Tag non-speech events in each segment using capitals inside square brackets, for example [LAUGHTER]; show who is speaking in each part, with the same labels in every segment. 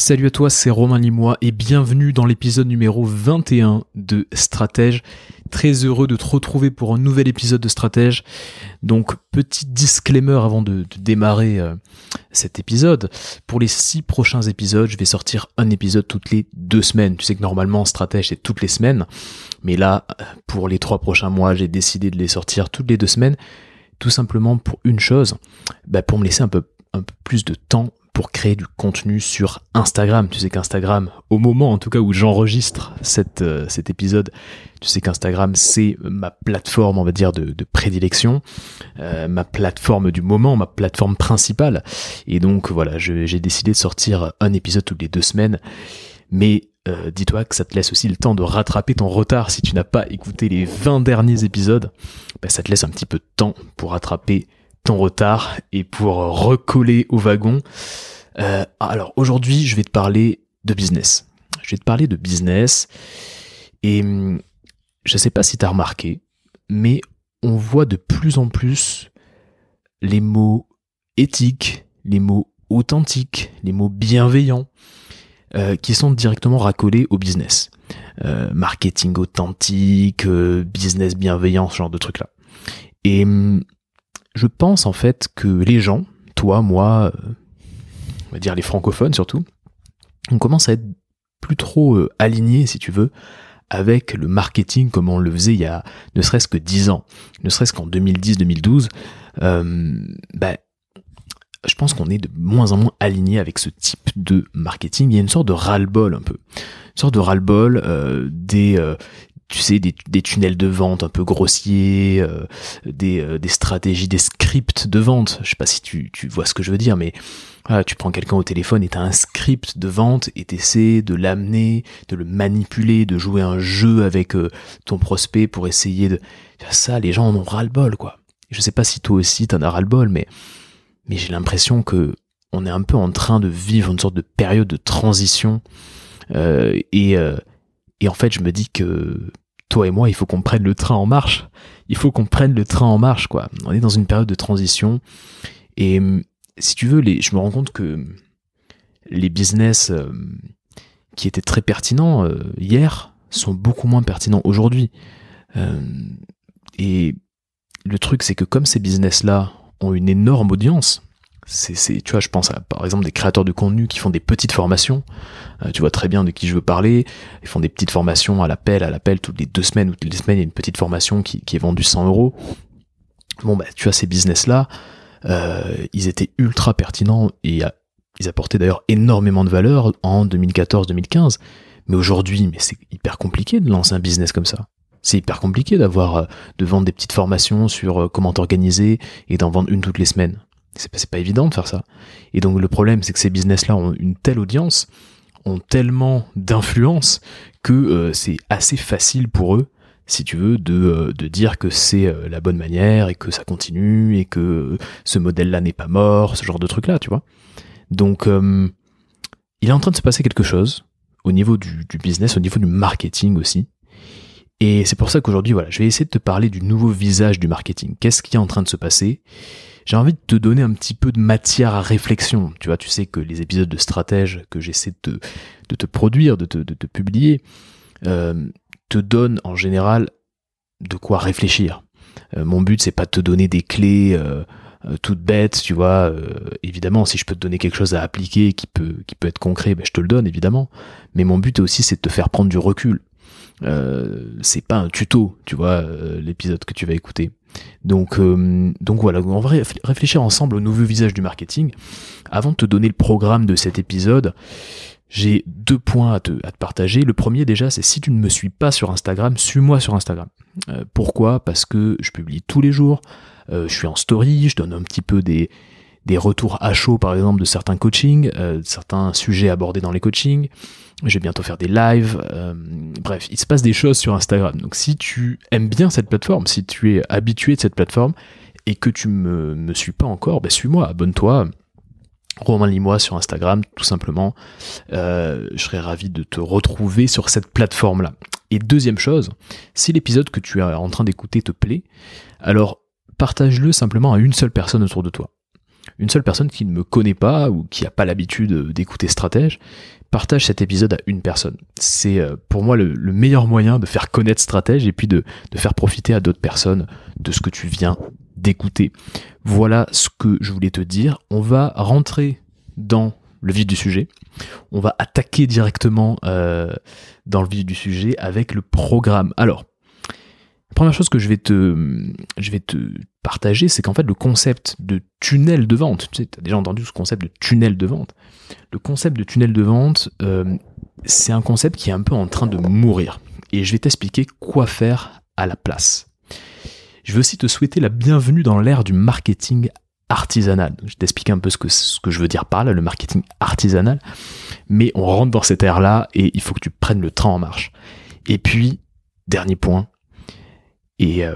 Speaker 1: Salut à toi, c'est Romain Limois et bienvenue dans l'épisode numéro 21 de Stratège. Très heureux de te retrouver pour un nouvel épisode de Stratège. Donc, petit disclaimer avant de, démarrer euh, cet épisode. Pour les six prochains épisodes, je vais sortir un épisode toutes les deux semaines. Tu sais que normalement, Stratège, c'est toutes les semaines. Mais là, pour les trois prochains mois, j'ai décidé de les sortir toutes les deux semaines. Tout simplement pour une chose, bah, pour me laisser un peu, un peu plus de temps pour créer du contenu sur Instagram. Tu sais qu'Instagram, au moment en tout cas où j'enregistre euh, cet épisode, tu sais qu'Instagram c'est ma plateforme, on va dire, de, prédilection, euh, ma plateforme du moment, ma plateforme principale. Et donc voilà, j'ai décidé de sortir un épisode toutes les deux semaines. Mais euh, dis-toi que ça te laisse aussi le temps de rattraper ton retard si tu n'as pas écouté les 20 derniers épisodes. Bah, ça te laisse un petit peu de temps pour rattraper ton retard et pour recoller au wagon. Euh, alors aujourd'hui, je vais te parler de business. Je vais te parler de business et hum, je ne sais pas si tu as remarqué, mais on voit de plus en plus les mots éthiques, les mots authentiques, les mots bienveillants euh, qui sont directement racolés au business. Euh, marketing authentique, business bienveillant, ce genre de trucs là. Et hum, je pense en fait que les gens, toi, moi, euh, on va dire les francophones surtout, on commence à être plus trop euh, alignés, si tu veux, avec le marketing comme on le faisait il y a ne serait-ce que 10 ans, ne serait-ce qu'en 2010-2012, euh, ben, je pense qu'on est de moins en moins aligné avec ce type de marketing. Il y a une sorte de ras-le-bol un peu. Une sorte de ras-le-bol euh, des, tu sais, des, tunnels de vente un peu grossiers, euh, des, euh, des, stratégies, des scripts de vente. Je sais pas si tu, tu vois ce que je veux dire, mais tu prends quelqu'un au téléphone et tu as un script de vente et essaies de l'amener, de le manipuler, de jouer un jeu avec euh, ton prospect pour essayer de... Ça, les gens en ont ras-le-bol, quoi. Je sais pas si toi aussi t'en as ras-le-bol, mais, mais j'ai l'impression que on est un peu en train de vivre une sorte de période de transition et et en fait, je me dis que toi et moi, il faut qu'on prenne le train en marche. Il faut qu'on prenne le train en marche, quoi. On est dans une période de transition. Et hum, si tu veux, je me rends compte que les business euh, qui étaient très pertinents euh, hier sont beaucoup moins pertinents aujourd'hui. Euh, et le truc, c'est que comme ces business-là ont une énorme audience, c'est, tu vois, je pense à par exemple des créateurs de contenu qui font des petites formations. Euh, tu vois très bien de qui je veux parler. Ils font des petites formations à l'appel, à l'appel toutes les deux semaines ou toutes les semaines. Il y a une petite formation qui, est vendue 100 euros. Bon, bah, tu vois, ces business-là, euh, ils étaient ultra pertinents et ils apportaient d'ailleurs énormément de valeur en 2014-2015. Mais aujourd'hui, mais c'est hyper compliqué de lancer un business comme ça. C'est hyper compliqué d'avoir, euh, de vendre des petites formations sur comment t'organiser et d'en vendre une toutes les semaines. C'est pas, pas évident de faire ça. Et donc le problème, c'est que ces business-là ont une telle audience, ont tellement d'influence que euh, c'est assez facile pour eux, si tu veux, de, euh, de dire que c'est euh, la bonne manière et que ça continue et que ce modèle-là n'est pas mort, ce genre de truc-là, tu vois. Donc il est en train de se passer quelque chose au niveau du, du business, au niveau du marketing aussi. Et c'est pour ça qu'aujourd'hui, voilà, je vais essayer de te parler du nouveau visage du marketing. Qu'est-ce qui est en train de se passer? J'ai envie de te donner un petit peu de matière à réflexion. Tu vois, tu sais que les épisodes de stratège que j'essaie de, te produire, de te, publier, euh, te donnent en général de quoi réfléchir. Euh, mon but, c'est pas de te donner des clés euh, toutes bêtes, tu vois. évidemment, si je peux te donner quelque chose à appliquer qui peut, qui peut être concret, ben, je te le donne, évidemment. Mais mon but aussi, c'est de te faire prendre du recul. C'est pas un tuto, tu vois, l'épisode que tu vas écouter. Donc, euh, donc voilà, on va réfléchir ensemble au nouveau visage du marketing. Avant de te donner le programme de cet épisode, j'ai deux points à te, partager. Le premier déjà, c'est si tu ne me suis pas sur Instagram, suis-moi sur Instagram. Euh, pourquoi? Parce que je publie tous les jours, euh, je suis en story, je donne un petit peu des, des retours à chaud par exemple de certains coachings, certains sujets abordés dans les coachings. Je vais bientôt faire des lives. Euh, bref, il se passe des choses sur Instagram. Donc si tu aimes bien cette plateforme, si tu es habitué de cette plateforme et que tu me, me suis pas encore, ben suis-moi, abonne-toi. Romain Limois sur Instagram, tout simplement. Euh, je serais ravi de te retrouver sur cette plateforme-là. Et deuxième chose, si l'épisode que tu es en train d'écouter te plaît, alors partage-le simplement à une seule personne autour de toi. Une seule personne qui ne me connaît pas ou qui n'a pas l'habitude d'écouter Stratège partage cet épisode à une personne. C'est euh, pour moi le, meilleur moyen de faire connaître Stratège et puis de, de faire profiter à d'autres personnes de ce que tu viens d'écouter. Voilà ce que je voulais te dire. On va rentrer dans le vif du sujet. On va attaquer directement euh, dans le vif du sujet avec le programme. Alors, la première chose que je vais te, je vais te partager, c'est qu'en fait le concept de tunnel de vente, tu sais, as déjà entendu ce concept de tunnel de vente. Le concept de tunnel de vente, euh, c'est un concept qui est un peu en train de mourir. Et je vais t'expliquer quoi faire à la place. Je veux aussi te souhaiter la bienvenue dans l'ère du marketing artisanal. Je t'explique un peu ce que, ce que je veux dire par là, le marketing artisanal. Mais on rentre dans cette ère-là et il faut que tu prennes le train en marche. Et puis, dernier point, et euh,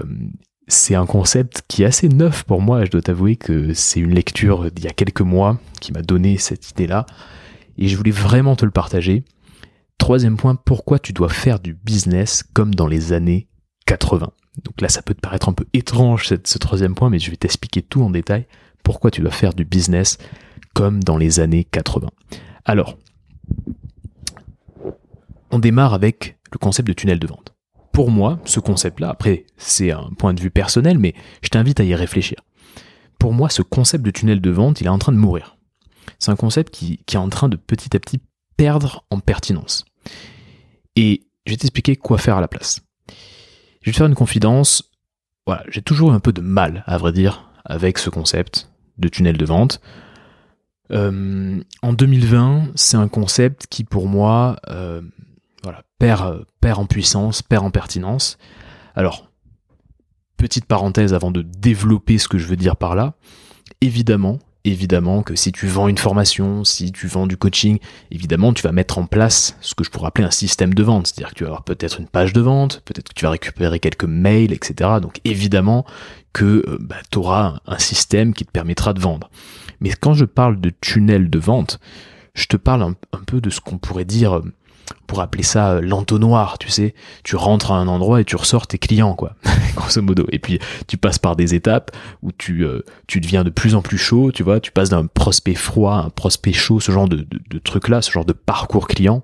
Speaker 1: c'est un concept qui est assez neuf pour moi. Je dois t'avouer que c'est une lecture d'il y a quelques mois qui m'a donné cette idée-là. Et je voulais vraiment te le partager. Troisième point, pourquoi tu dois faire du business comme dans les années 80. Donc là, ça peut te paraître un peu étrange, ce troisième point, mais je vais t'expliquer tout en détail pourquoi tu dois faire du business comme dans les années 80. Alors, on démarre avec le concept de tunnel de vente. Pour moi, ce concept-là, après, c'est un point de vue personnel, mais je t'invite à y réfléchir. Pour moi, ce concept de tunnel de vente, il est en train de mourir. C'est un concept qui, est en train de petit à petit perdre en pertinence. Et je vais t'expliquer quoi faire à la place. Je vais te faire une confidence. Voilà, j'ai toujours eu un peu de mal, à vrai dire, avec ce concept de tunnel de vente. Euh, en 2020, c'est un concept qui, pour moi, euh, perd, perd en puissance, perd en pertinence. Alors, petite parenthèse avant de développer ce que je veux dire par là. Évidemment, évidemment que si tu vends une formation, si tu vends du coaching, évidemment tu vas mettre en place ce que je pourrais appeler un système de vente. C'est-à-dire que tu vas avoir peut-être une page de vente, peut-être que tu vas récupérer quelques mails, etc. Donc évidemment que euh, bah, tu auras un système qui te permettra de vendre. Mais quand je parle de tunnel de vente, je te parle un, un peu de ce qu'on pourrait dire euh, pour appeler ça euh, l'entonnoir, tu sais. Tu rentres à un endroit et tu ressors tes clients, quoi, [LAUGHS] grosso modo. Et puis tu passes par des étapes où tu, euh, tu deviens de plus en plus chaud, tu vois. Tu passes d'un prospect froid à un prospect chaud, ce genre de, de, truc-là, ce genre de parcours client.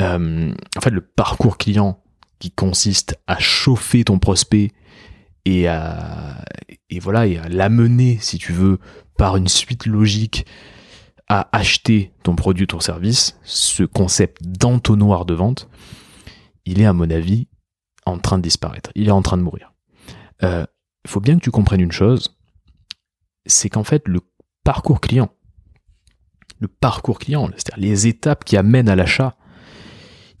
Speaker 1: Euh, en fait, le parcours client qui consiste à chauffer ton prospect et à et voilà et à l'amener, si tu veux, par une suite logique à acheter ton produit ou ton service, ce concept d'entonnoir de vente, il est à mon avis en train de disparaître. Il est en train de mourir. Il euh, faut bien que tu comprennes une chose, c'est qu'en fait le parcours client, le parcours client, c'est-à-dire les étapes qui amènent à l'achat,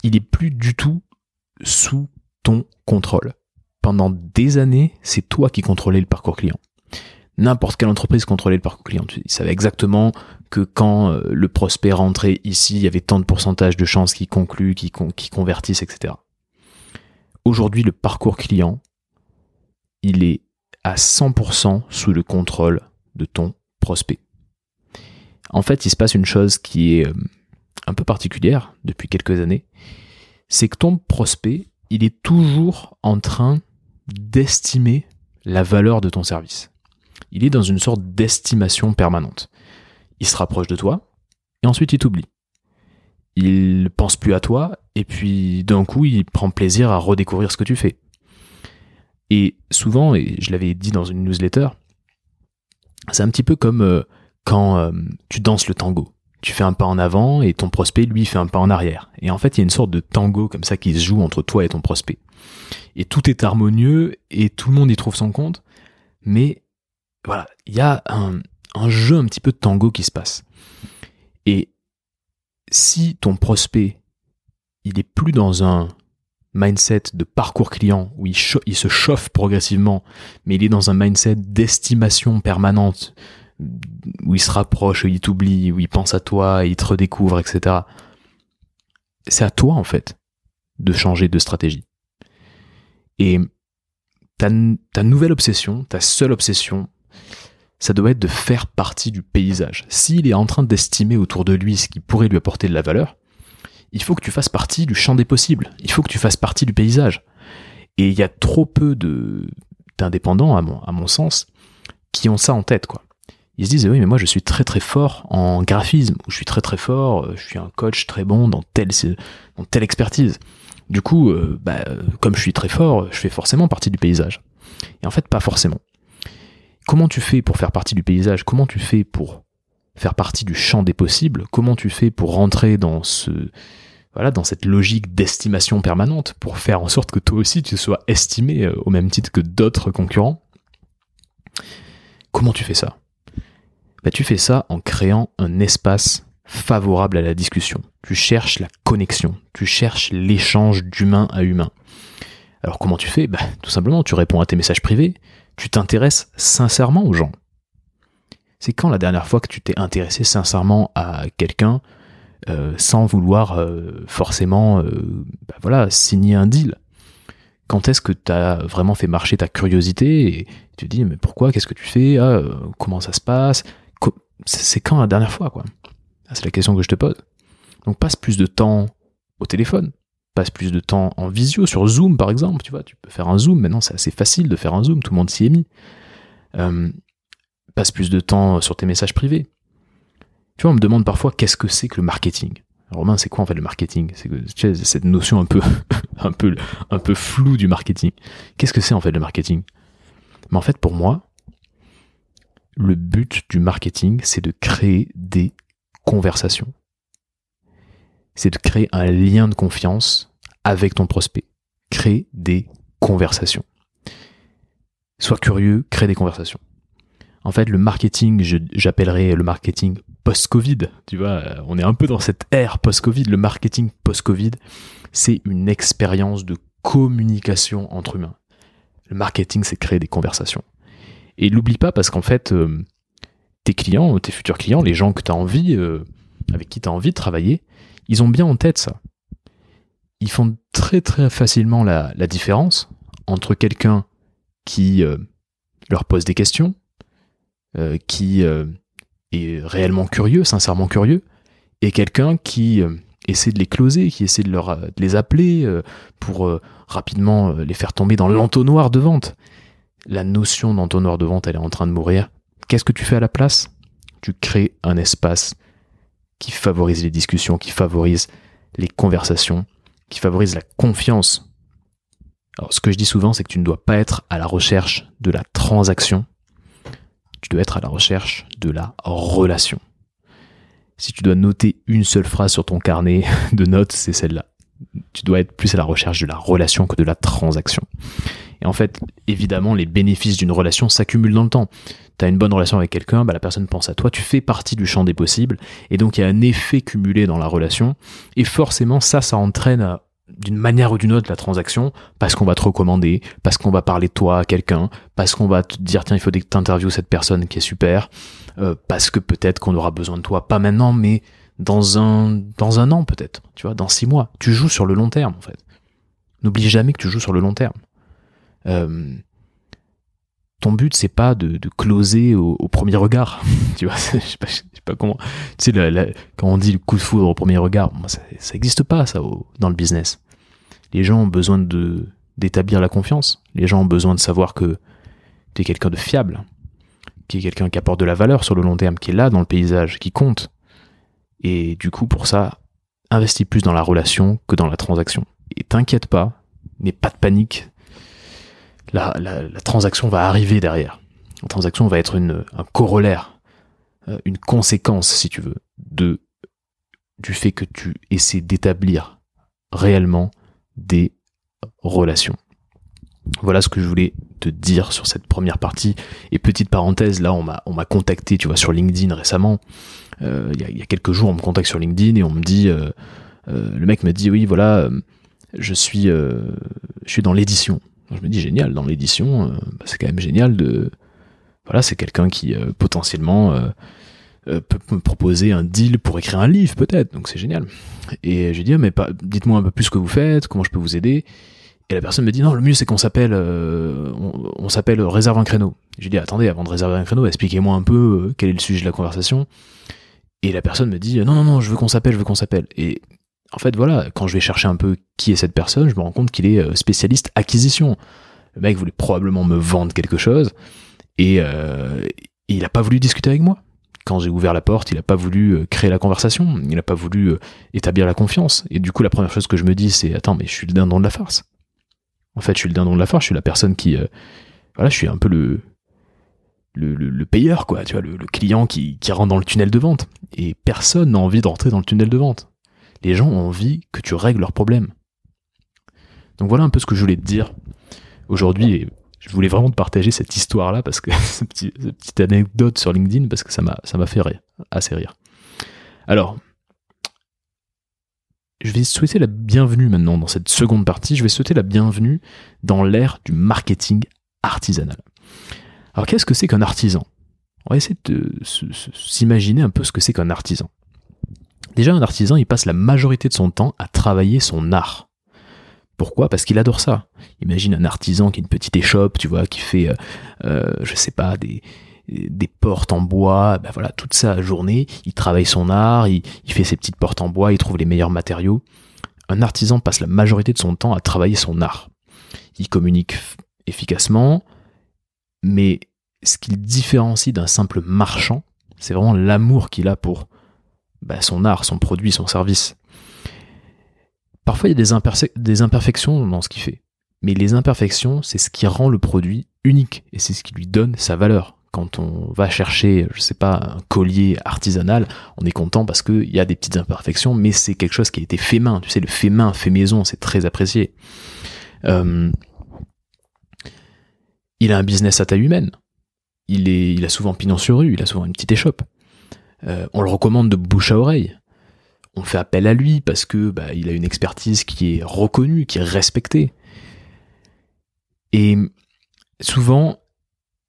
Speaker 1: il est plus du tout sous ton contrôle. Pendant des années, c'est toi qui contrôlais le parcours client n'importe quelle entreprise contrôlait le parcours client. Ils savaient exactement que quand euh, le prospect rentrait ici, il y avait tant de pourcentage de chances qu'il conclue, qu'il convertisse, etc. Aujourd'hui, le parcours client, il est à 100% sous le contrôle de ton prospect. En fait, il se passe une chose qui est euh, un peu particulière depuis quelques années, c'est que ton prospect, il est toujours en train d'estimer la valeur de ton service il est dans une sorte d'estimation permanente. Il se rapproche de toi, et ensuite il t'oublie. Il pense plus à toi, et puis d'un coup il prend plaisir à redécouvrir ce que tu fais. Et souvent, et je l'avais dit dans une newsletter, c'est un petit peu comme euh, quand euh, tu danses le tango. Tu fais un pas en avant et ton prospect, lui, fait un pas en arrière. Et en fait, il y a une sorte de tango comme ça qui se joue entre toi et ton prospect. Et tout est harmonieux et tout le monde y trouve son compte, mais voilà, il y a un, jeu un petit peu de tango qui se passe. Et si ton prospect, il est plus dans un mindset de parcours client où il, il, se chauffe progressivement, mais il est dans un mindset d'estimation permanente, où il se rapproche, où il t'oublie, où il pense à toi, il te redécouvre, etc. C'est à toi, en fait, de changer de stratégie. Et ta, ta nouvelle obsession, ta seule obsession, ça doit être de faire partie du paysage. S'il est en train d'estimer autour de lui ce qui pourrait lui apporter de la valeur, il faut que tu fasses partie du champ des possibles. Il faut que tu fasses partie du paysage. Et il y a trop peu d'indépendants, à mon, sens, qui ont ça en tête, quoi. ils se disent oui mais moi je suis très très fort en graphisme ou je suis très très fort, euh, je suis un coach très bon dans telle expertise. Du coup, euh, bah, comme je suis très fort, je fais forcément partie du paysage. Et en fait, pas forcément. Comment tu fais pour faire partie du paysage? Comment tu fais pour faire partie du champ des possibles? Comment tu fais pour rentrer dans ce voilà, dans cette logique d'estimation permanente pour faire en sorte que toi aussi tu sois estimé euh, au même titre que d'autres concurrents? Comment tu fais ça? Bah, Tu fais ça en créant un espace favorable à la discussion. Tu cherches la connexion, tu cherches l'échange d'humain à humain. Alors comment tu fais? Bah, Tout simplement, tu réponds à tes messages privés, tu t'intéresses sincèrement aux gens. C'est quand la dernière fois que tu t'es intéressé sincèrement à quelqu'un euh, sans vouloir euh, forcément euh, bah, voilà, signer un deal? Quand est-ce que tu as vraiment fait marcher ta curiosité et tu te dis mais pourquoi? Qu'est-ce que tu fais? Ah, Comment ça se passe? C'est quand la dernière fois quoi? Ah, C'est la question que je te pose. Donc passe plus de temps au téléphone, passe plus de temps en visio, sur Zoom par exemple, tu vois, tu peux faire un Zoom, maintenant c'est assez facile de faire un Zoom, tout le monde s'y est mis. Euh, passe plus de temps sur tes messages privés. Tu vois, on me demande parfois qu'est-ce que c'est que le marketing? Romain, c'est quoi en fait le marketing? C'est cette notion un peu, [LAUGHS] un peu, un peu floue du marketing. Qu'est-ce que c'est en fait le marketing? Mais en fait, pour moi, le but du marketing, c'est de créer des conversations c'est de créer un lien de confiance avec ton prospect. Crée des conversations. Sois curieux, crée des conversations. En fait, le marketing, j'appellerais le marketing post-Covid. Tu vois, euh, on est un peu dans cette ère post-Covid. Le marketing post-Covid, c'est une expérience de communication entre humains. Le marketing, c'est créer des conversations. Et l'oublie pas parce qu'en fait, euh, tes clients, tes futurs clients, les gens que envie, euh, avec qui tu as envie de travailler, ils ont bien en tête ça. Ils font très très facilement la, différence entre quelqu'un qui euh, leur pose des questions, euh, qui euh, est réellement curieux, sincèrement curieux, et quelqu'un qui essaie de les closer, qui essaie de, de les appeler pour rapidement les faire tomber dans l'entonnoir de vente. La notion d'entonnoir de vente, elle est en train de mourir. Qu'est-ce que tu fais à la place? Tu crées un espace qui favorise les discussions, qui favorise les conversations, qui favorise la confiance. Alors, ce que je dis souvent, c'est que tu ne dois pas être à la recherche de la transaction, tu dois être à la recherche de la relation. Si tu dois noter une seule phrase sur ton carnet [LAUGHS] de notes, c'est celle-là. Tu dois être plus à la recherche de la relation que de la transaction. Et en fait, évidemment, les bénéfices d'une relation s'accumulent dans le temps. Tu as une bonne relation avec quelqu'un, bah, la personne pense à toi, tu fais partie du champ des possibles, et donc il y a un effet cumulé dans la relation, et forcément ça, ça entraîne d'une manière ou d'une autre la transaction, parce qu'on va te recommander, parce qu'on va parler de toi à quelqu'un, parce qu'on va te dire tiens il faut que tu interviews cette personne qui est super, euh, parce que peut-être qu'on aura besoin de toi, pas maintenant, mais dans un, dans un an peut-être, tu vois, dans six mois. Tu joues sur le long terme en fait. N'oublie jamais que tu joues sur le long terme. Euh, ton but c'est pas de, de closer au, premier regard. [LAUGHS] Tu vois [LAUGHS] je sais pas, comment. Tu sais quand on dit le coup de foudre au premier regard ça, ça existe pas ça dans le business. Les gens ont besoin de d'établir la confiance. Les gens ont besoin de savoir que tu es quelqu'un de fiable qui est quelqu'un qui apporte de la valeur sur le long terme qui est là dans le paysage qui compte. Et du coup pour ça investis plus dans la relation que dans la transaction. Et t'inquiète pas n'aie pas de panique la, transaction va arriver derrière. La transaction va être un corollaire, euh, une conséquence, si tu veux, de, du fait que tu essaies d'établir réellement des relations. Voilà ce que je voulais te dire sur cette première partie. Et petite parenthèse, là, on m'a, on m'a contacté, tu vois, sur LinkedIn récemment. Euh, il y, a quelques jours, on me contacte sur LinkedIn et on me dit, euh, le mec me dit, oui, voilà, je suis, je suis dans l'édition je me dis génial, dans l'édition, euh, bah, c'est quand même génial de... Voilà, c'est quelqu'un qui euh, potentiellement euh, peut me proposer un deal pour écrire un livre peut-être, donc c'est génial. Et je lui dis, ah, mais dites-moi un peu plus ce que vous faites, comment je peux vous aider. Et la personne me dit, non, le mieux c'est qu'on s'appelle, on, s'appelle réserve un créneau. Je lui dis, attendez, avant de réserver un créneau, expliquez-moi un peu quel est le sujet de la conversation. Et la personne me dit, non, non, non, je veux qu'on s'appelle, je veux qu'on s'appelle. Et en fait, voilà, quand je vais chercher un peu qui est cette personne, je me rends compte qu'il est euh, spécialiste acquisition. Le mec voulait probablement me vendre quelque chose. Et, euh, il n'a pas voulu discuter avec moi. Quand j'ai ouvert la porte, il n'a pas voulu euh, créer la conversation, il n'a pas voulu établir la confiance. Et du coup, la première chose que je me dis, c'est attends, mais je suis le dindon de la farce. En fait, je suis le dindon de la farce, je suis la personne qui, voilà, je suis un peu le, le, le, payeur, quoi, tu vois, le, client qui, qui rentre dans le tunnel de vente. Et personne n'a envie de rentrer dans le tunnel de vente. Les gens ont envie que tu règles leurs problèmes. Donc voilà un peu ce que je voulais te dire aujourd'hui. Je voulais vraiment te partager cette histoire-là parce que [LAUGHS] cette petite anecdote sur LinkedIn parce que ça m'a ça m'a fait rire, assez rire. Alors, je vais souhaiter la bienvenue maintenant dans cette seconde partie. Je vais souhaiter la bienvenue dans l'ère du marketing artisanal. Alors qu'est-ce que c'est qu'un artisan? On va essayer de s'imaginer un peu ce que c'est qu'un artisan. Déjà, un artisan, il passe la majorité de son temps à travailler son art. Pourquoi? Parce qu'il adore ça. Imagine un artisan qui a une petite échoppe, tu vois, qui fait, euh, euh, je sais pas, des, des portes en bois, ben voilà, toute sa journée, il travaille son art, il, fait ses petites portes en bois, il trouve les meilleurs matériaux. Un artisan passe la majorité de son temps à travailler son art. Il communique efficacement, mais ce qui le différencie d'un simple marchand, c'est vraiment l'amour qu'il a pour ben, son art, son produit, son service. Parfois, il y a des, imperfections dans ce qu'il fait. Mais les imperfections, c'est ce qui rend le produit unique et c'est ce qui lui donne sa valeur. Quand on va chercher, je sais pas, un collier artisanal, on est content parce qu'il y a des petites imperfections, mais c'est quelque chose qui a été fait main. Tu sais, le fait main, fait maison, c'est très apprécié. Euh, il a un business à taille humaine. Il a souvent pignon sur rue, il a souvent une petite échoppe. Euh, on le recommande de bouche à oreille on fait appel à lui parce que bah, il a une expertise qui est reconnue, qui est respectée. Et souvent,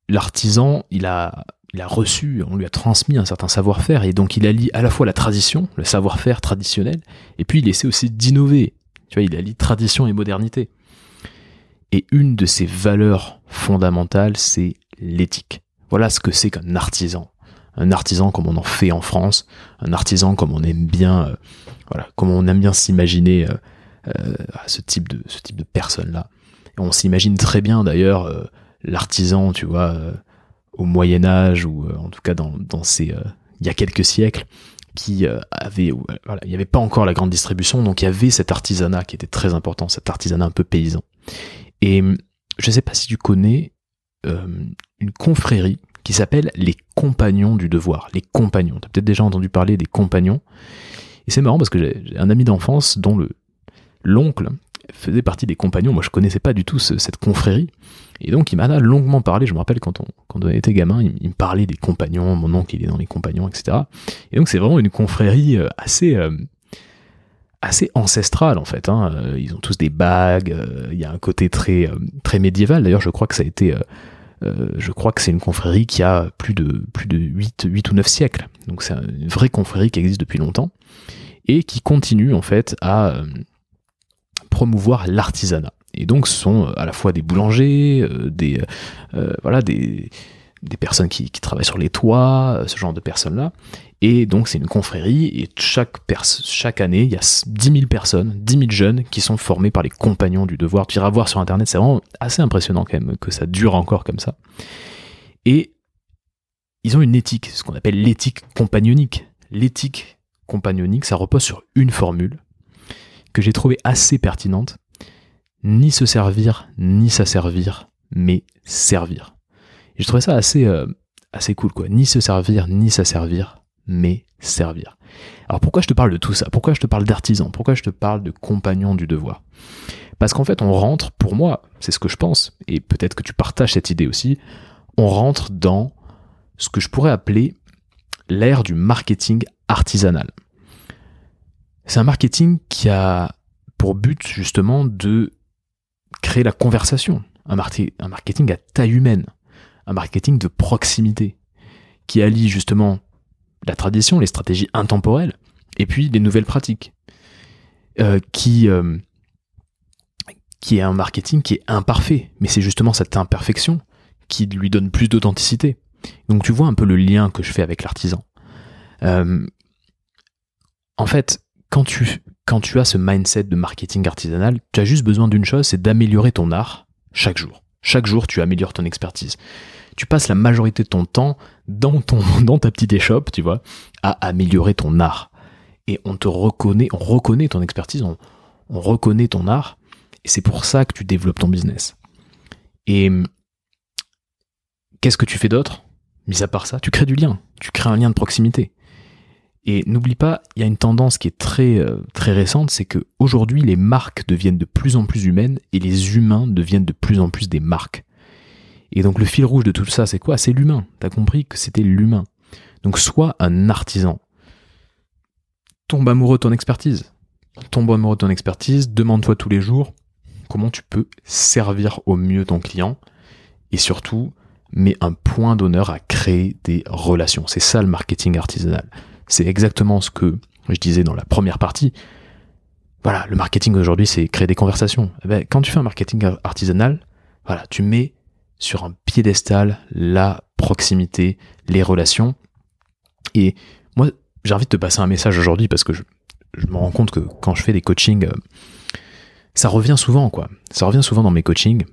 Speaker 1: l'artisan, il a, il a reçu, on lui a transmis un certain savoir-faire, et donc il allie à la fois la tradition, le savoir-faire traditionnel, et puis il essaie aussi d'innover. Tu vois, il allie tradition et modernité. Et une de ses valeurs fondamentales, c'est l'éthique. Voilà ce que c'est qu'un artisan un artisan comme on en fait en France, un artisan comme on aime bien, euh, comme on aime bien s'imaginer euh, euh, ce type de personne là. On s'imagine très bien d'ailleurs l'artisan, tu vois, au Moyen Âge ou en tout cas dans, ces il y a quelques siècles qui avait il n'y avait pas encore la grande distribution, donc il y avait cet artisanat qui était très important, cet artisanat un peu paysan. Et je ne sais pas si tu connais une confrérie qui s'appelle Les Compagnons du Devoir. Les Compagnons. Tu as peut-être déjà entendu parler des Compagnons. Et c'est marrant parce que j'ai un ami d'enfance dont le l'oncle faisait partie des compagnons. Moi, je connaissais pas du tout cette confrérie. Et donc, il m'en a longuement parlé. Je me rappelle quand on, était gamin, il, me parlait des compagnons. Mon oncle, il est dans les compagnons, etc. Et donc, c'est vraiment une confrérie euh, assez, euh, assez ancestrale, en fait. Hein. Euh, ils ont tous des bagues. Il y a un côté très, très médiéval. D'ailleurs, je crois que ça a été je crois que c'est une confrérie qui a plus de, plus de 8, 8 ou 9 siècles. Donc c'est une vraie confrérie qui existe depuis longtemps et qui continue en fait à euh, promouvoir l'artisanat. Et donc ce sont à la fois des boulangers, euh, des, voilà, des, des personnes qui, qui, travaillent sur les toits, ce genre de personnes-là, et donc c'est une confrérie, et chaque, chaque année, il y a 10 000 personnes, 10 000 jeunes qui sont formés par les compagnons du devoir. Tu iras voir sur Internet, c'est vraiment assez impressionnant quand même que ça dure encore comme ça. Et ils ont une éthique, ce qu'on appelle l'éthique compagnonique. L'éthique compagnonique, ça repose sur une formule que j'ai trouvée assez pertinente. Ni se servir, ni s'asservir, mais servir. J'ai trouvé ça assez, euh, assez cool, quoi. Ni se servir, ni s'asservir, mais servir. Alors pourquoi je te parle de tout ça? Pourquoi je te parle d'artisan Pourquoi je te parle de compagnon du devoir? Parce qu'en fait, on rentre, pour moi, c'est ce que je pense, et peut-être que tu partages cette idée aussi, on rentre dans ce que je pourrais appeler l'ère du marketing artisanal. C'est un marketing qui a pour but justement de créer la conversation, un, marketing à taille humaine, un marketing de proximité, qui allie justement la tradition, les stratégies intemporelles, et puis les nouvelles pratiques, euh, qui, euh, qui est un marketing qui est imparfait, mais c'est justement cette imperfection qui lui donne plus d'authenticité. Donc tu vois un peu le lien que je fais avec l'artisan. Euh, en fait, quand tu, quand tu as ce mindset de marketing artisanal, tu as juste besoin d'une chose, c'est d'améliorer ton art chaque jour. Chaque jour, tu améliores ton expertise. Tu passes la majorité de ton temps dans, ton, [LAUGHS] dans ta petite échoppe, tu vois, à améliorer ton art. Et on te reconnaît, on reconnaît ton expertise, on, on reconnaît ton art, et c'est pour ça que tu développes ton business. Et qu'est-ce que tu fais d'autre? Mis à part ça, tu crées du lien, tu crées un lien de proximité. Et n'oublie pas, il y a une tendance qui est très euh, très récente, c'est que aujourd'hui les marques deviennent de plus en plus humaines et les humains deviennent de plus en plus des marques. Et donc le fil rouge de tout ça, c'est quoi? C'est l'humain. T'as compris que c'était l'humain. Donc sois un artisan. Tombe amoureux de ton expertise. Tombe amoureux de ton expertise, demande-toi tous les jours comment tu peux servir au mieux ton client et surtout mets un point d'honneur à créer des relations. C'est ça le marketing artisanal. C'est exactement ce que je disais dans la première partie. Voilà, le marketing aujourd'hui, c'est créer des conversations. Eh ben, quand tu fais un marketing artisanal, voilà, tu mets sur un piédestal la proximité, les relations. Et moi, j'ai envie de te passer un message aujourd'hui parce que je, me rends compte que quand je fais des coachings, euh, ça revient souvent, quoi. Ça revient souvent dans mes coachings.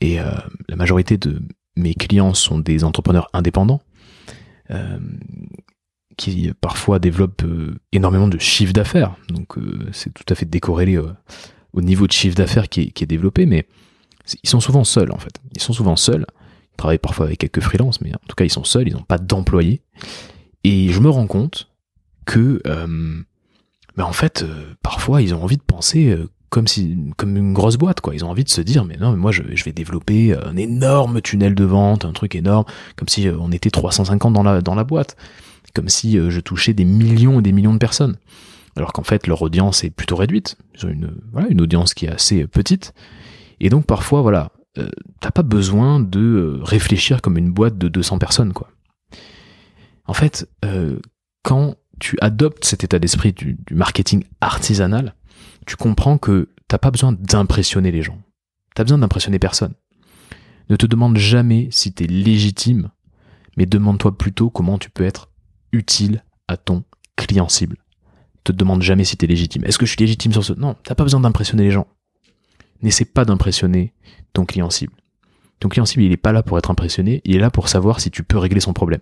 Speaker 1: Et euh, la majorité de mes clients sont des entrepreneurs indépendants euh, qui parfois développent énormément de chiffre d'affaires. Donc c'est tout à fait décorrélé au niveau de chiffre d'affaires qui, est développé, mais ils sont souvent seuls en fait. Ils sont souvent seuls. Ils travaillent parfois avec quelques freelances, mais en tout cas ils sont seuls, ils n'ont pas d'employés. Et je me rends compte que, euh, ben, en fait, euh, parfois ils ont envie de penser euh, comme si, comme une grosse boîte, quoi. Ils ont envie de se dire, mais non, moi je, je vais développer un énorme tunnel de vente, un truc énorme, comme si on était 350 dans la dans la boîte, comme si je touchais des millions et des millions de personnes. Alors qu'en fait leur audience est plutôt réduite. Ils ont une audience qui est assez petite et donc parfois, voilà, euh, t'as pas besoin de euh, réfléchir comme une boîte de 200 personnes, quoi. En fait, euh, quand tu adoptes cet état d'esprit du, marketing artisanal, tu comprends que t'as pas besoin d'impressionner les gens. T'as besoin d'impressionner personne. Ne te demande jamais si t'es légitime, mais demande-toi plutôt comment tu peux être utile à ton client cible. Te demande jamais si t'es légitime. Est-ce que je suis légitime sur ce? Non, t'as pas besoin d'impressionner les gens n'essaie pas d'impressionner ton client cible. Ton client cible, il n'est pas là pour être impressionné, il est là pour savoir si tu peux régler son problème.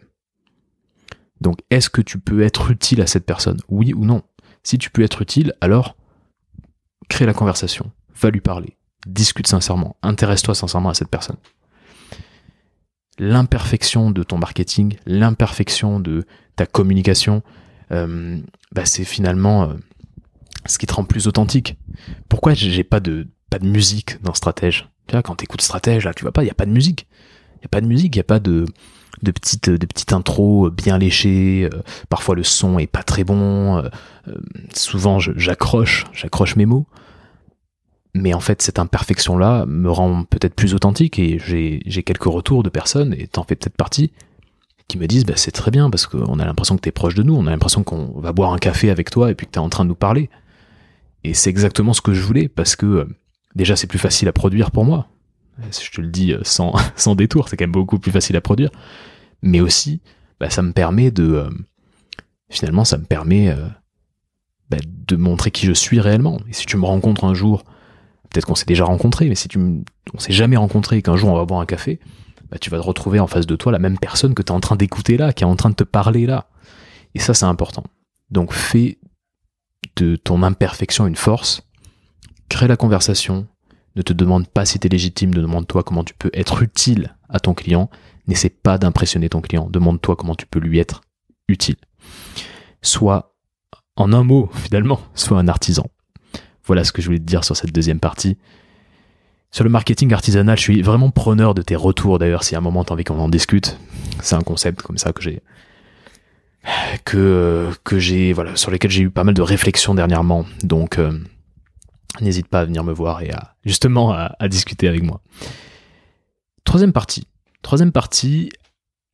Speaker 1: Donc, est-ce que tu peux être utile à cette personne? Oui ou non? Si tu peux être utile, alors crée la conversation, va lui parler, discute sincèrement, intéresse-toi sincèrement à cette personne. L'imperfection de ton marketing, l'imperfection de ta communication, euh, bah, c'est finalement euh, ce qui te rend plus authentique. Pourquoi j'ai pas de pas de musique dans Stratège? Tu vois, quand t'écoutes Stratège, là, tu vois pas, il y a pas de musique. Il y a pas de musique, il y a pas de de petites de petites intros bien léchées. Euh, parfois le son est pas très bon. Souvent j'accroche, j'accroche mes mots. Mais en fait, cette imperfection-là me rend peut-être plus authentique et j'ai quelques retours de personnes, et t'en fais peut-être partie, qui me disent bah, c'est très bien parce qu'on a l'impression que t'es proche de nous, on a l'impression qu'on va boire un café avec toi et puis que t'es en train de nous parler. Et c'est exactement ce que je voulais parce que déjà c'est plus facile à produire pour moi. Je te le dis euh, sans, [LAUGHS] sans détour, c'est quand même beaucoup plus facile à produire. Mais aussi, bah, ça me permet de... Euh, finalement, ça me permet euh, bah, de montrer qui je suis réellement. Et si tu me rencontres un jour, peut-être qu'on s'est déjà rencontré, mais si tu on s'est jamais rencontré et qu'un jour on va boire un café, bah, tu vas te retrouver en face de toi la même personne que tu es en train d'écouter là, qui est en train de te parler là. Et ça, c'est important. Donc fais de ton imperfection une force crée la conversation, ne te demande pas si tu es légitime, demande-toi comment tu peux être utile à ton client, n'essaie pas d'impressionner ton client, demande-toi comment tu peux lui être utile. Sois, en un mot [LAUGHS] finalement, sois un artisan. Voilà ce que je voulais te dire sur cette deuxième partie. Sur le marketing artisanal, je suis vraiment preneur de tes retours d'ailleurs, si à un moment tu as envie qu'on en discute. C'est un concept comme ça que j'ai que que j'ai voilà sur lesquels j'ai eu pas mal de réflexions dernièrement. Donc euh, n'hésite pas à venir me voir et à justement à, discuter avec moi. Troisième partie. Troisième partie,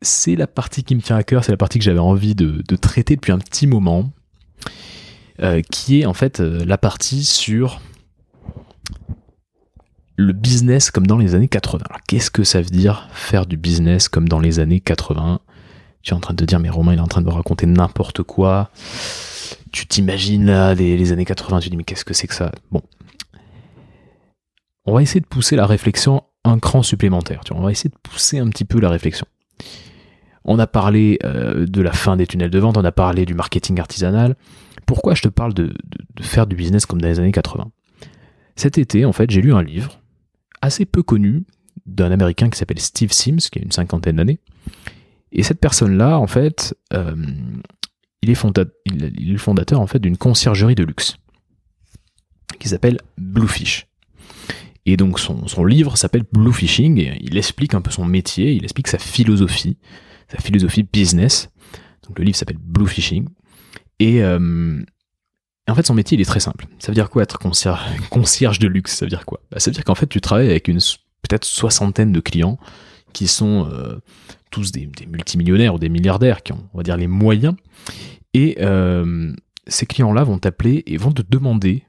Speaker 1: c'est la partie qui me tient à cœur, c'est la partie que j'avais envie de, traiter depuis un petit moment, euh, qui est en fait euh, la partie sur le business comme dans les années 80. Alors qu'est-ce que ça veut dire faire du business comme dans les années 80 Tu es en train de te dire, mais Romain, il est en train de me raconter n'importe quoi tu t'imagines là les, années 80, tu dis mais qu'est-ce que c'est que ça? Bon. On va essayer de pousser la réflexion un cran supplémentaire. Tu vois, on va essayer de pousser un petit peu la réflexion. On a parlé euh, de la fin des tunnels de vente, on a parlé du marketing artisanal. Pourquoi je te parle de, faire du business comme dans les années 80 Cet été, en fait, j'ai lu un livre assez peu connu d'un Américain qui s'appelle Steve Sims, qui a une cinquantaine d'années. Et cette personne-là, en fait, euh, il, est le fondateur en fait d'une conciergerie de luxe qui s'appelle Bluefish. Et donc son, livre s'appelle Bluefishing et il explique un peu son métier, il explique sa philosophie, sa philosophie business. Donc le livre s'appelle Bluefishing. Et euh, en fait son métier il est très simple. Ça veut dire quoi être [LAUGHS] concierge, de luxe? Ça veut dire quoi? Bah, Ça veut dire qu'en fait tu travailles avec une peut-être soixantaine de clients qui sont euh, tous des, multimillionnaires ou des milliardaires qui ont, on va dire, les moyens. Et euh, ces clients-là vont t'appeler et vont te demander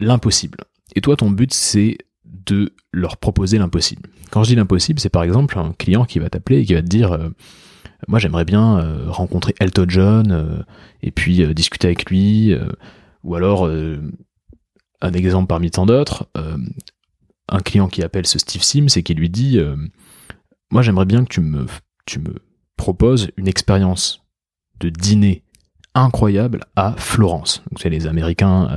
Speaker 1: l'impossible. Et toi, ton but, c'est de leur proposer l'impossible. Quand je dis l'impossible, c'est par exemple un client qui va t'appeler et qui va te dire Moi, j'aimerais bien rencontrer Elton John et puis discuter avec lui. ou alors, un exemple parmi tant d'autres, un client qui appelle ce Steve Sims et qui lui dit euh, Moi, j'aimerais bien que tu me, tu me proposes une expérience de dîner incroyable à Florence. Donc, c'est les Américains.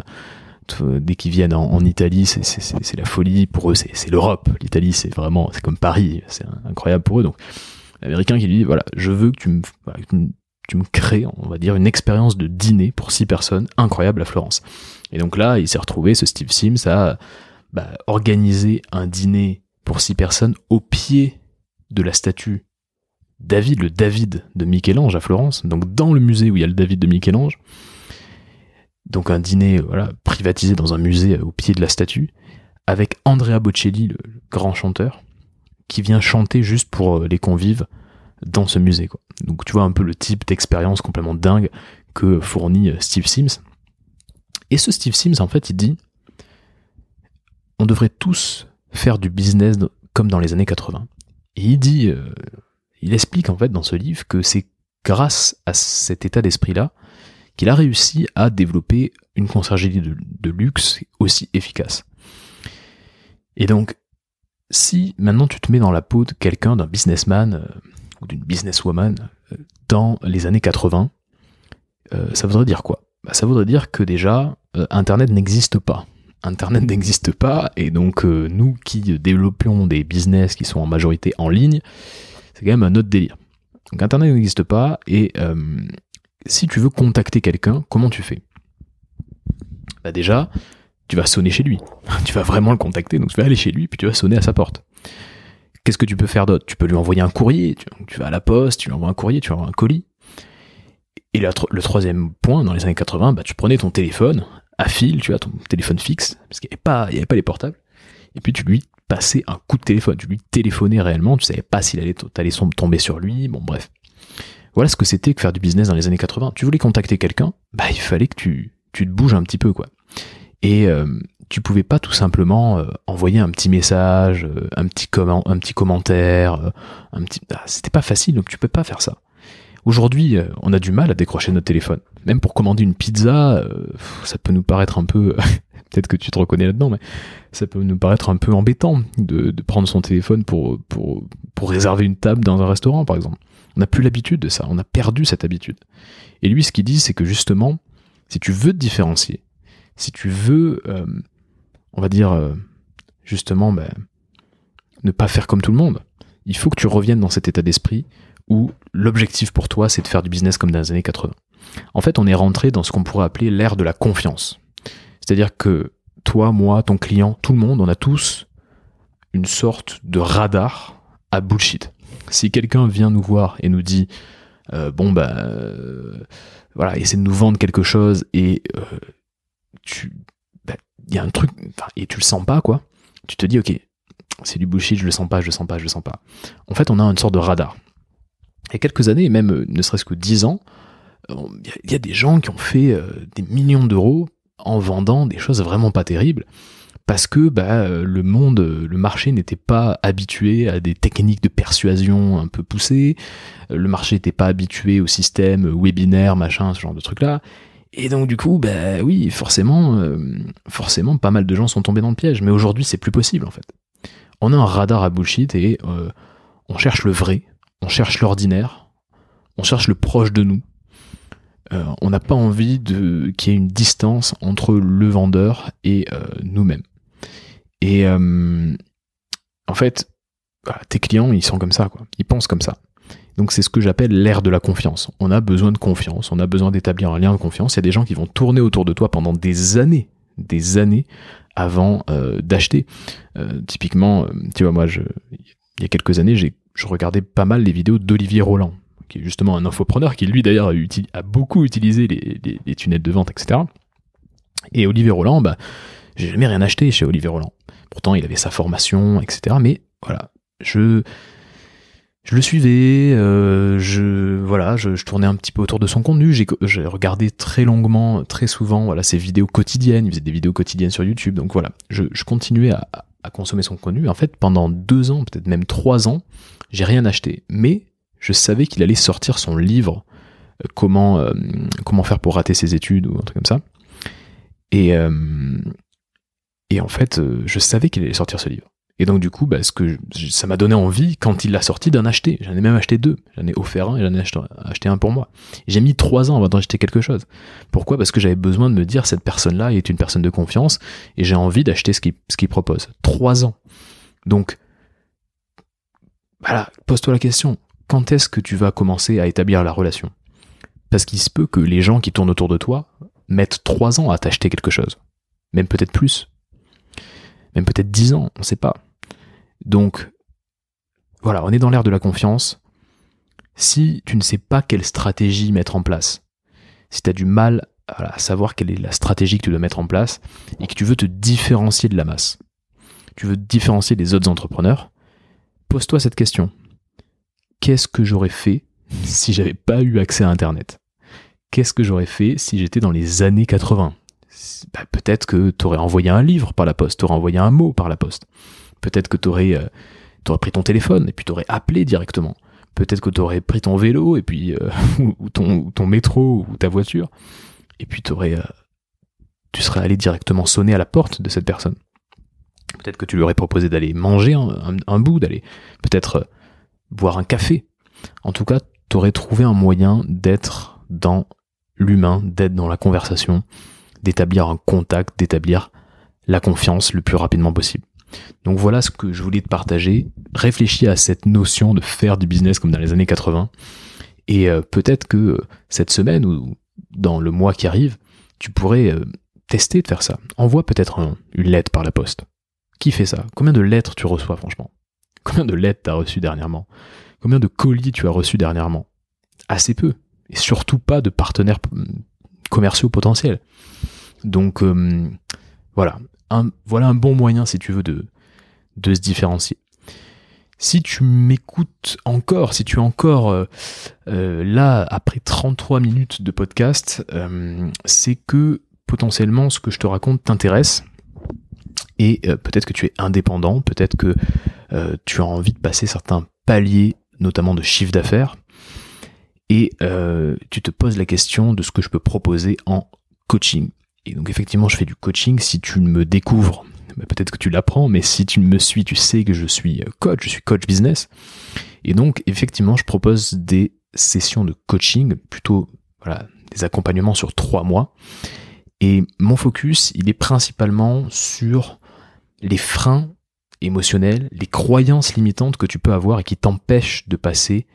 Speaker 1: Euh, dès qu'ils viennent en, Italie, c'est la folie. Pour eux, c'est l'Europe. L'Italie, c'est vraiment, c'est comme Paris. C'est incroyable pour eux. Donc, l'Américain qui lui dit, voilà, je veux que tu me, crées, on va dire, une expérience de dîner pour six personnes incroyable à Florence. Et donc là, il s'est retrouvé, ce Steve Sims, à bah, organiser un dîner pour six personnes au pied de la statue David, le David de Michel-Ange à Florence, donc dans le musée où il y a le David de Michel-Ange. Donc un dîner voilà, privatisé dans un musée au pied de la statue, avec Andrea Bocelli, le grand chanteur, qui vient chanter juste pour euh, les convives dans ce musée. Donc tu vois un peu le type d'expérience complètement dingue que fournit euh, Steve Sims. Et ce Steve Sims, en fait, il dit on devrait tous faire du business comme dans les années 80. Et il dit, euh, explique en fait dans ce livre que c'est grâce à cet état d'esprit-là qu'il a réussi à développer une conciergerie de, luxe aussi efficace. Et donc, si maintenant tu te mets dans la peau de quelqu'un, d'un businessman euh, ou d'une businesswoman euh, dans les années 80, ça voudrait dire quoi? Bah, Ça voudrait dire que déjà, Internet n'existe pas. Internet [LAUGHS] n'existe pas, et donc euh, nous qui développions des business qui sont en majorité en ligne, c'est quand même un autre délire. Donc Internet n'existe pas, et euh, si tu veux contacter quelqu'un, comment tu fais? Bah déjà, tu vas sonner chez lui. [LAUGHS] tu vas vraiment le contacter, donc tu vas aller chez lui, puis tu vas sonner à sa porte. Qu'est-ce que tu peux faire d'autre? Tu peux lui envoyer un courrier, tu, vas à la poste, tu lui envoies un courrier, tu lui envoies un colis. Et le troisième point, dans les années 80, bah, tu prenais ton téléphone, à fil, tu vois, ton téléphone fixe, parce qu'il n'y avait, pas, avait pas les portables, et puis tu lui passais un coup de téléphone, tu lui téléphonais réellement, tu savais pas s'il allait, allais tomber sur lui, bon bref. Voilà ce que c'était que faire du business dans les années 80. Tu voulais contacter quelqu'un, bah il fallait que tu, tu te bouges un petit peu, quoi. Et euh, tu pouvais pas tout simplement euh, envoyer un petit message, euh, un, petit comment, un petit commentaire, un petit... Ah, c'était pas facile, donc tu peux pas faire ça. Aujourd'hui, euh, on a du mal à décrocher notre téléphone. Même pour commander une pizza, euh, ça peut nous paraître un peu, [LAUGHS] peut-être que tu te reconnais là-dedans, mais ça peut nous paraître un peu embêtant de, prendre son téléphone pour, pour, pour réserver une table dans un restaurant, par exemple. On n'a plus l'habitude de ça, on a perdu cette habitude. Et lui, ce qu'il dit, c'est que justement, si tu veux te différencier, si tu veux, euh, on va dire, justement, ben, ne pas faire comme tout le monde, il faut que tu reviennes dans cet état d'esprit où l'objectif pour toi, c'est de faire du business comme dans les années 80. En fait, on est rentré dans ce qu'on pourrait appeler l'ère de la confiance. C'est-à-dire que toi, moi, ton client, tout le monde, on a tous une sorte de radar à bullshit. Si quelqu'un vient nous voir et nous dit euh, bon bah euh, voilà, essaie de nous vendre quelque chose et euh, bah, il y a un truc et tu le sens pas quoi, tu te dis ok c'est du bullshit, je le sens pas, je le sens pas, je le sens pas. En fait, on a une sorte de radar il y a quelques années, même euh, ne serait-ce que dix ans, il y, a des gens qui ont fait euh, des millions d'euros en vendant des choses vraiment pas terribles parce que bah, euh, le monde, le marché n'était pas habitué à des techniques de persuasion un peu poussées, le marché n'était pas habitué au système webinaire, machin, ce genre de trucs-là. Et donc du coup, bah oui, forcément, forcément, pas mal de gens sont tombés dans le piège. Mais aujourd'hui, c'est plus possible en fait. on a un radar à bullshit et euh, on cherche le vrai, on cherche l'ordinaire, on cherche le proche de nous. Euh, on n'a pas envie qu'il y ait une distance entre le vendeur et euh, nous-mêmes. Et en fait, tes clients, ils sont comme ça, quoi. Ils pensent comme ça. Donc c'est ce que j'appelle l'ère de la confiance. On a besoin de confiance, on a besoin d'établir un lien de confiance. Il y a des gens qui vont tourner autour de toi pendant des années, des années avant euh, d'acheter. Euh, typiquement, euh, tu vois, moi, je, il y a quelques années, je regardais pas mal les vidéos d'Olivier Roland, qui est justement un infopreneur, qui lui d'ailleurs a, beaucoup utilisé les, les, tunnels de vente, etc. Et Olivier Roland, bah, j'ai jamais rien acheté chez Olivier Roland. Pourtant, il avait sa formation, etc. Mais voilà, je je le suivais, euh, je voilà, je, tournais un petit peu autour de son contenu. J'ai, regardé très longuement, très souvent, voilà, ses vidéos quotidiennes. Il faisait des vidéos quotidiennes sur YouTube, donc voilà, je, continuais à, consommer son contenu. En fait, pendant deux ans, peut-être même trois ans, j'ai rien acheté, mais je savais qu'il allait sortir son livre, euh, comment euh, comment faire pour rater ses études ou un truc comme ça. Et et en fait, je savais qu'il allait sortir ce livre. Et donc du coup, bah, ça m'a donné envie quand il l'a sorti d'en acheter. J'en ai même acheté deux. J'en ai offert un et j'en ai acheté, un pour moi. J'ai mis trois ans avant d'acheter quelque chose. Pourquoi? Parce que j'avais besoin de me dire cette personne-là est une personne de confiance et j'ai envie d'acheter ce qu'il propose. Trois ans. Donc voilà, pose-toi la question. Quand est-ce que tu vas commencer à établir la relation? Parce qu'il se peut que les gens qui tournent autour de toi mettent trois ans à t'acheter quelque chose. Même peut-être plus. Même peut-être dix ans, on ne sait pas. Donc, voilà, on est dans l'ère de la confiance. Si tu ne sais pas quelle stratégie mettre en place, si tu as du mal à savoir quelle est la stratégie que tu dois mettre en place et que tu veux te différencier de la masse, tu veux te différencier des autres entrepreneurs, pose-toi cette question. Qu'est-ce que j'aurais fait [LAUGHS] si j'avais pas eu accès à Internet? Qu'est-ce que j'aurais fait si j'étais dans les années 80 bah, Peut-être que tu aurais envoyé un livre par la poste, tu aurais envoyé un mot par la poste. Peut-être que tu aurais, euh, pris ton téléphone et puis tu aurais appelé directement. Peut-être que tu aurais pris ton vélo et puis euh, [LAUGHS] ou, ton, métro ou ta voiture et puis aurais, euh, tu serais allé directement sonner à la porte de cette personne. Peut-être que tu lui aurais proposé d'aller manger un, bout, d'aller peut-être boire un café. En tout cas, tu aurais trouvé un moyen d'être dans l'humain, d'être dans la conversation, d'établir un contact, d'établir la confiance le plus rapidement possible. Donc voilà ce que je voulais te partager. Réfléchis à cette notion de faire du business comme dans les années 80. Et euh, peut-être que euh, cette semaine ou dans le mois qui arrive, tu pourrais euh, tester de faire ça. Envoie peut-être une lettre par la poste. Qui fait ça? Combien de lettres tu reçois franchement? [LAUGHS] Combien de lettres tu as reçues dernièrement? Combien de colis tu as reçus dernièrement? Assez peu. Et surtout pas de partenaires commerciaux potentiels. Donc voilà, voilà un bon moyen, si tu veux, de, se différencier. Si tu m'écoutes encore, si tu es encore euh, euh, là après 33 minutes de podcast, euh, c'est que potentiellement ce que je te raconte t'intéresse et peut-être que tu es indépendant, peut-être que tu as envie de passer certains paliers, notamment de chiffre d'affaires, et tu te poses la question de ce que je peux proposer en coaching. Et donc effectivement, je fais du coaching. Si tu me découvres, bah, peut-être que tu l'apprends, mais si tu me suis, tu sais que je suis euh, coach, je suis coach business. Et donc effectivement, je propose des sessions de coaching, plutôt voilà, des accompagnements sur trois mois. Et mon focus, il est principalement sur les freins émotionnels, les croyances limitantes que tu peux avoir et qui t'empêchent de passer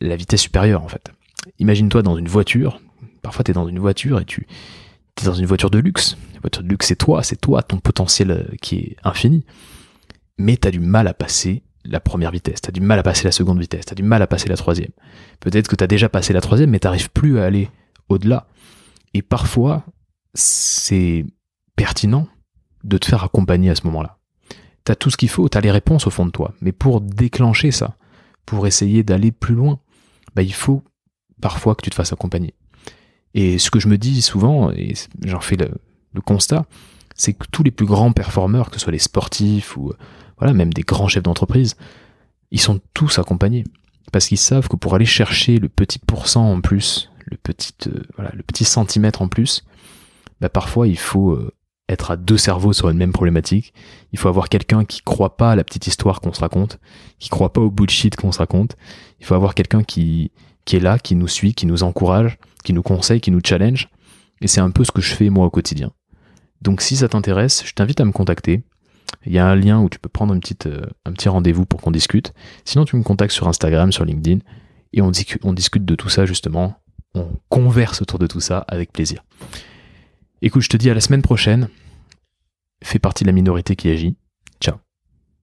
Speaker 1: la vitesse supérieure en fait. Imagine-toi dans une voiture, parfois tu es dans une voiture et tu, t'es dans une voiture de luxe. La voiture de luxe, c'est toi, c'est toi, ton potentiel euh, qui est infini. Mais t'as du mal à passer la première vitesse, t'as du mal à passer la seconde vitesse, t'as du mal à passer la troisième. Peut-être que t'as déjà passé la troisième, mais t'arrives plus à aller au-delà. Et parfois, c'est pertinent de te faire accompagner à ce moment-là. T'as tout ce qu'il faut, t'as les réponses au fond de toi. Mais pour déclencher ça, pour essayer d'aller plus loin, bah, il faut parfois que tu te fasses accompagner. Et ce que je me dis souvent, et j'en fais le, constat, c'est que tous les plus grands performeurs, que ce soit les sportifs ou voilà, même des grands chefs d'entreprise, ils sont tous accompagnés. Parce qu'ils savent que pour aller chercher le petit pourcent en plus, le petit, euh, voilà, le petit centimètre en plus, bah parfois il faut euh, être à deux cerveaux sur une même problématique. Il faut avoir quelqu'un qui croit pas à la petite histoire qu'on se raconte, qui croit pas au bullshit qu'on se raconte. Il faut avoir quelqu'un qui, qui est là, qui nous suit, qui nous encourage, qui nous conseille, qui nous challenge. Et c'est un peu ce que je fais moi au quotidien. Donc si ça t'intéresse, je t'invite à me contacter. Il y a un lien où tu peux prendre euh, un petit rendez-vous pour qu'on discute. Sinon, tu me contactes sur Instagram, sur LinkedIn, et on discute de tout ça justement. On converse autour de tout ça avec plaisir. Écoute, je te dis à la semaine prochaine. Fais partie de la minorité qui agit.